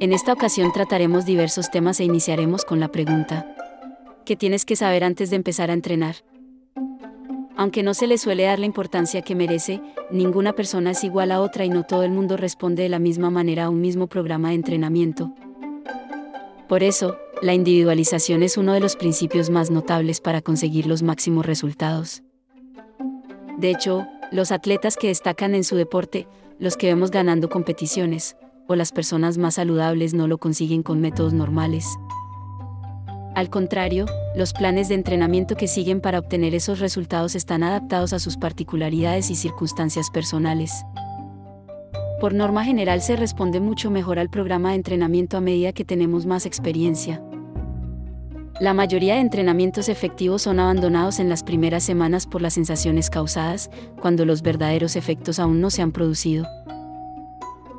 En esta ocasión trataremos diversos temas e iniciaremos con la pregunta. ¿Qué tienes que saber antes de empezar a entrenar? Aunque no se le suele dar la importancia que merece, ninguna persona es igual a otra y no todo el mundo responde de la misma manera a un mismo programa de entrenamiento. Por eso, la individualización es uno de los principios más notables para conseguir los máximos resultados. De hecho, los atletas que destacan en su deporte, los que vemos ganando competiciones, o las personas más saludables no lo consiguen con métodos normales. Al contrario, los planes de entrenamiento que siguen para obtener esos resultados están adaptados a sus particularidades y circunstancias personales. Por norma general se responde mucho mejor al programa de entrenamiento a medida que tenemos más experiencia. La mayoría de entrenamientos efectivos son abandonados en las primeras semanas por las sensaciones causadas, cuando los verdaderos efectos aún no se han producido.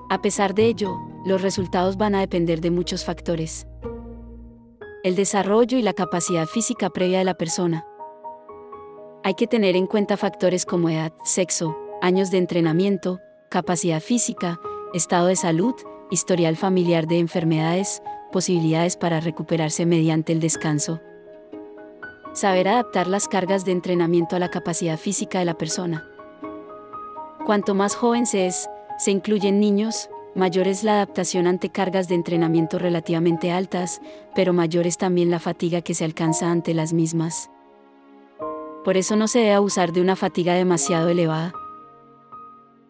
A pesar de ello, los resultados van a depender de muchos factores el desarrollo y la capacidad física previa de la persona. Hay que tener en cuenta factores como edad, sexo, años de entrenamiento, capacidad física, estado de salud, historial familiar de enfermedades, posibilidades para recuperarse mediante el descanso. Saber adaptar las cargas de entrenamiento a la capacidad física de la persona. Cuanto más joven se es, se incluyen niños, mayor es la adaptación ante cargas de entrenamiento relativamente altas, pero mayor es también la fatiga que se alcanza ante las mismas. Por eso no se debe abusar de una fatiga demasiado elevada.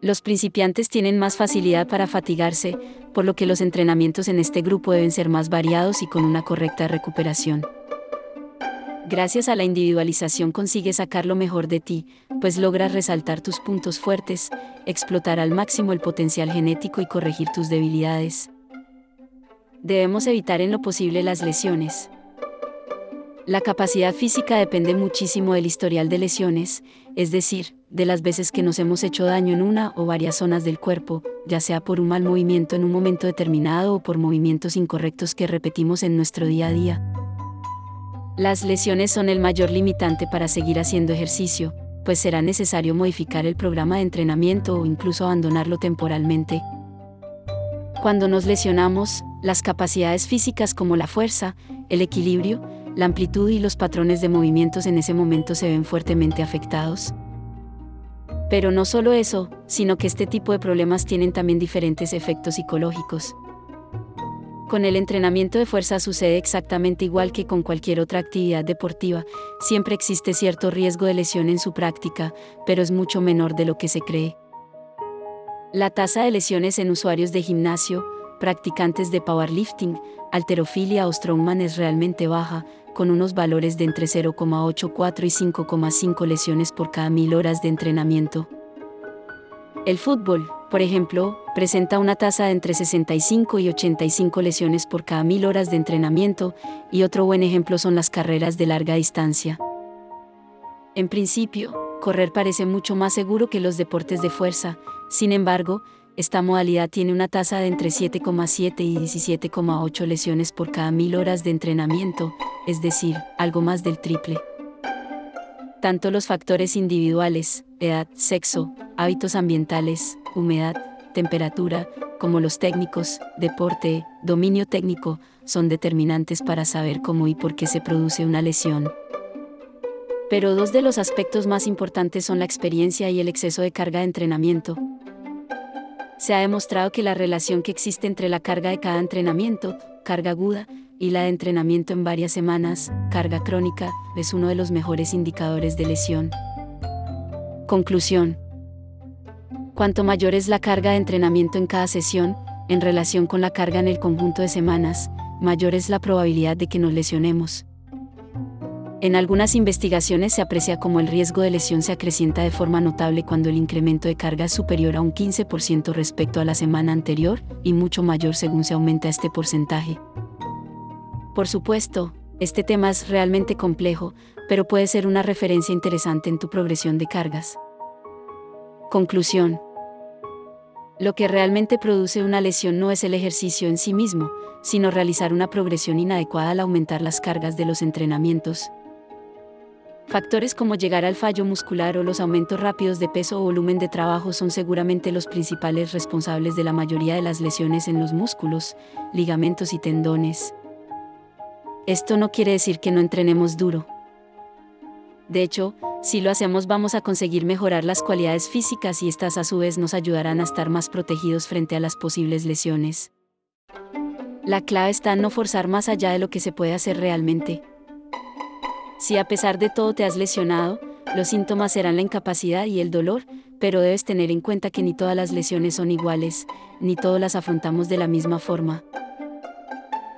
Los principiantes tienen más facilidad para fatigarse, por lo que los entrenamientos en este grupo deben ser más variados y con una correcta recuperación. Gracias a la individualización consigues sacar lo mejor de ti, pues logras resaltar tus puntos fuertes, explotar al máximo el potencial genético y corregir tus debilidades. Debemos evitar en lo posible las lesiones. La capacidad física depende muchísimo del historial de lesiones, es decir, de las veces que nos hemos hecho daño en una o varias zonas del cuerpo, ya sea por un mal movimiento en un momento determinado o por movimientos incorrectos que repetimos en nuestro día a día. Las lesiones son el mayor limitante para seguir haciendo ejercicio, pues será necesario modificar el programa de entrenamiento o incluso abandonarlo temporalmente. Cuando nos lesionamos, las capacidades físicas como la fuerza, el equilibrio, la amplitud y los patrones de movimientos en ese momento se ven fuertemente afectados. Pero no solo eso, sino que este tipo de problemas tienen también diferentes efectos psicológicos. Con el entrenamiento de fuerza sucede exactamente igual que con cualquier otra actividad deportiva, siempre existe cierto riesgo de lesión en su práctica, pero es mucho menor de lo que se cree. La tasa de lesiones en usuarios de gimnasio, practicantes de powerlifting, alterofilia o strongman es realmente baja, con unos valores de entre 0,84 y 5,5 lesiones por cada mil horas de entrenamiento. El fútbol, por ejemplo, presenta una tasa de entre 65 y 85 lesiones por cada mil horas de entrenamiento, y otro buen ejemplo son las carreras de larga distancia. En principio, correr parece mucho más seguro que los deportes de fuerza, sin embargo, esta modalidad tiene una tasa de entre 7,7 y 17,8 lesiones por cada mil horas de entrenamiento, es decir, algo más del triple. Tanto los factores individuales, edad, sexo, hábitos ambientales, humedad, temperatura, como los técnicos, deporte, dominio técnico, son determinantes para saber cómo y por qué se produce una lesión. Pero dos de los aspectos más importantes son la experiencia y el exceso de carga de entrenamiento. Se ha demostrado que la relación que existe entre la carga de cada entrenamiento, carga aguda, y la de entrenamiento en varias semanas, carga crónica, es uno de los mejores indicadores de lesión. Conclusión. Cuanto mayor es la carga de entrenamiento en cada sesión, en relación con la carga en el conjunto de semanas, mayor es la probabilidad de que nos lesionemos. En algunas investigaciones se aprecia como el riesgo de lesión se acrecienta de forma notable cuando el incremento de carga es superior a un 15% respecto a la semana anterior, y mucho mayor según se aumenta este porcentaje. Por supuesto, este tema es realmente complejo, pero puede ser una referencia interesante en tu progresión de cargas. Conclusión. Lo que realmente produce una lesión no es el ejercicio en sí mismo, sino realizar una progresión inadecuada al aumentar las cargas de los entrenamientos. Factores como llegar al fallo muscular o los aumentos rápidos de peso o volumen de trabajo son seguramente los principales responsables de la mayoría de las lesiones en los músculos, ligamentos y tendones. Esto no quiere decir que no entrenemos duro. De hecho, si lo hacemos vamos a conseguir mejorar las cualidades físicas y estas a su vez nos ayudarán a estar más protegidos frente a las posibles lesiones. La clave está en no forzar más allá de lo que se puede hacer realmente. Si a pesar de todo te has lesionado, los síntomas serán la incapacidad y el dolor, pero debes tener en cuenta que ni todas las lesiones son iguales, ni todas las afrontamos de la misma forma.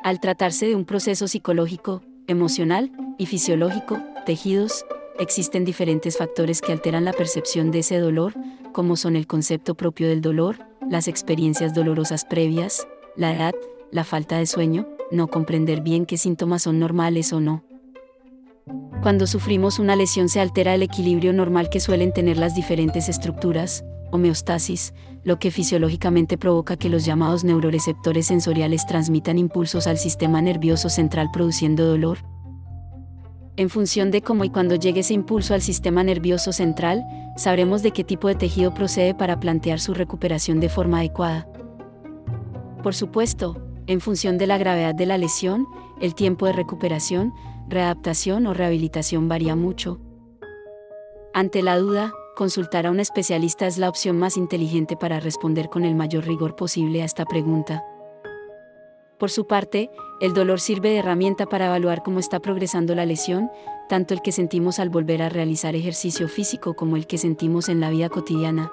Al tratarse de un proceso psicológico, emocional y fisiológico, tejidos, existen diferentes factores que alteran la percepción de ese dolor, como son el concepto propio del dolor, las experiencias dolorosas previas, la edad, la falta de sueño, no comprender bien qué síntomas son normales o no. Cuando sufrimos una lesión se altera el equilibrio normal que suelen tener las diferentes estructuras, homeostasis, lo que fisiológicamente provoca que los llamados neuroreceptores sensoriales transmitan impulsos al sistema nervioso central produciendo dolor. En función de cómo y cuándo llegue ese impulso al sistema nervioso central, sabremos de qué tipo de tejido procede para plantear su recuperación de forma adecuada. Por supuesto, en función de la gravedad de la lesión, el tiempo de recuperación, readaptación o rehabilitación varía mucho. Ante la duda, consultar a un especialista es la opción más inteligente para responder con el mayor rigor posible a esta pregunta. Por su parte, el dolor sirve de herramienta para evaluar cómo está progresando la lesión, tanto el que sentimos al volver a realizar ejercicio físico como el que sentimos en la vida cotidiana.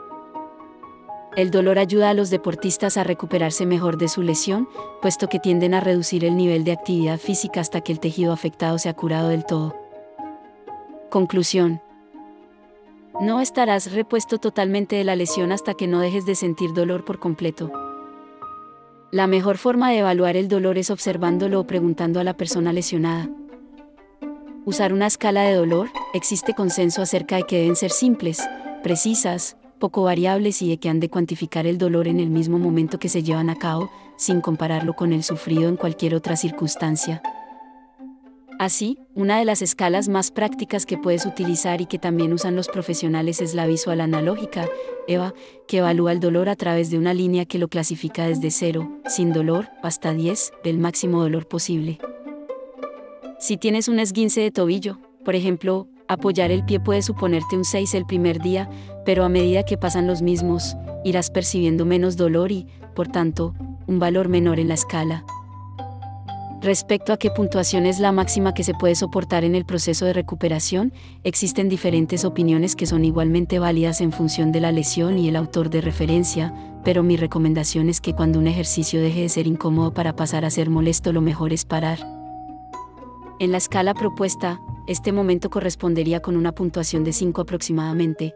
El dolor ayuda a los deportistas a recuperarse mejor de su lesión, puesto que tienden a reducir el nivel de actividad física hasta que el tejido afectado se ha curado del todo. Conclusión. No estarás repuesto totalmente de la lesión hasta que no dejes de sentir dolor por completo. La mejor forma de evaluar el dolor es observándolo o preguntando a la persona lesionada. Usar una escala de dolor, existe consenso acerca de que deben ser simples, precisas, poco variables y de que han de cuantificar el dolor en el mismo momento que se llevan a cabo, sin compararlo con el sufrido en cualquier otra circunstancia. Así, una de las escalas más prácticas que puedes utilizar y que también usan los profesionales es la visual analógica, EVA, que evalúa el dolor a través de una línea que lo clasifica desde 0, sin dolor, hasta 10, del máximo dolor posible. Si tienes un esguince de tobillo, por ejemplo, apoyar el pie puede suponerte un 6 el primer día, pero a medida que pasan los mismos, irás percibiendo menos dolor y, por tanto, un valor menor en la escala. Respecto a qué puntuación es la máxima que se puede soportar en el proceso de recuperación, existen diferentes opiniones que son igualmente válidas en función de la lesión y el autor de referencia, pero mi recomendación es que cuando un ejercicio deje de ser incómodo para pasar a ser molesto lo mejor es parar. En la escala propuesta, este momento correspondería con una puntuación de 5 aproximadamente,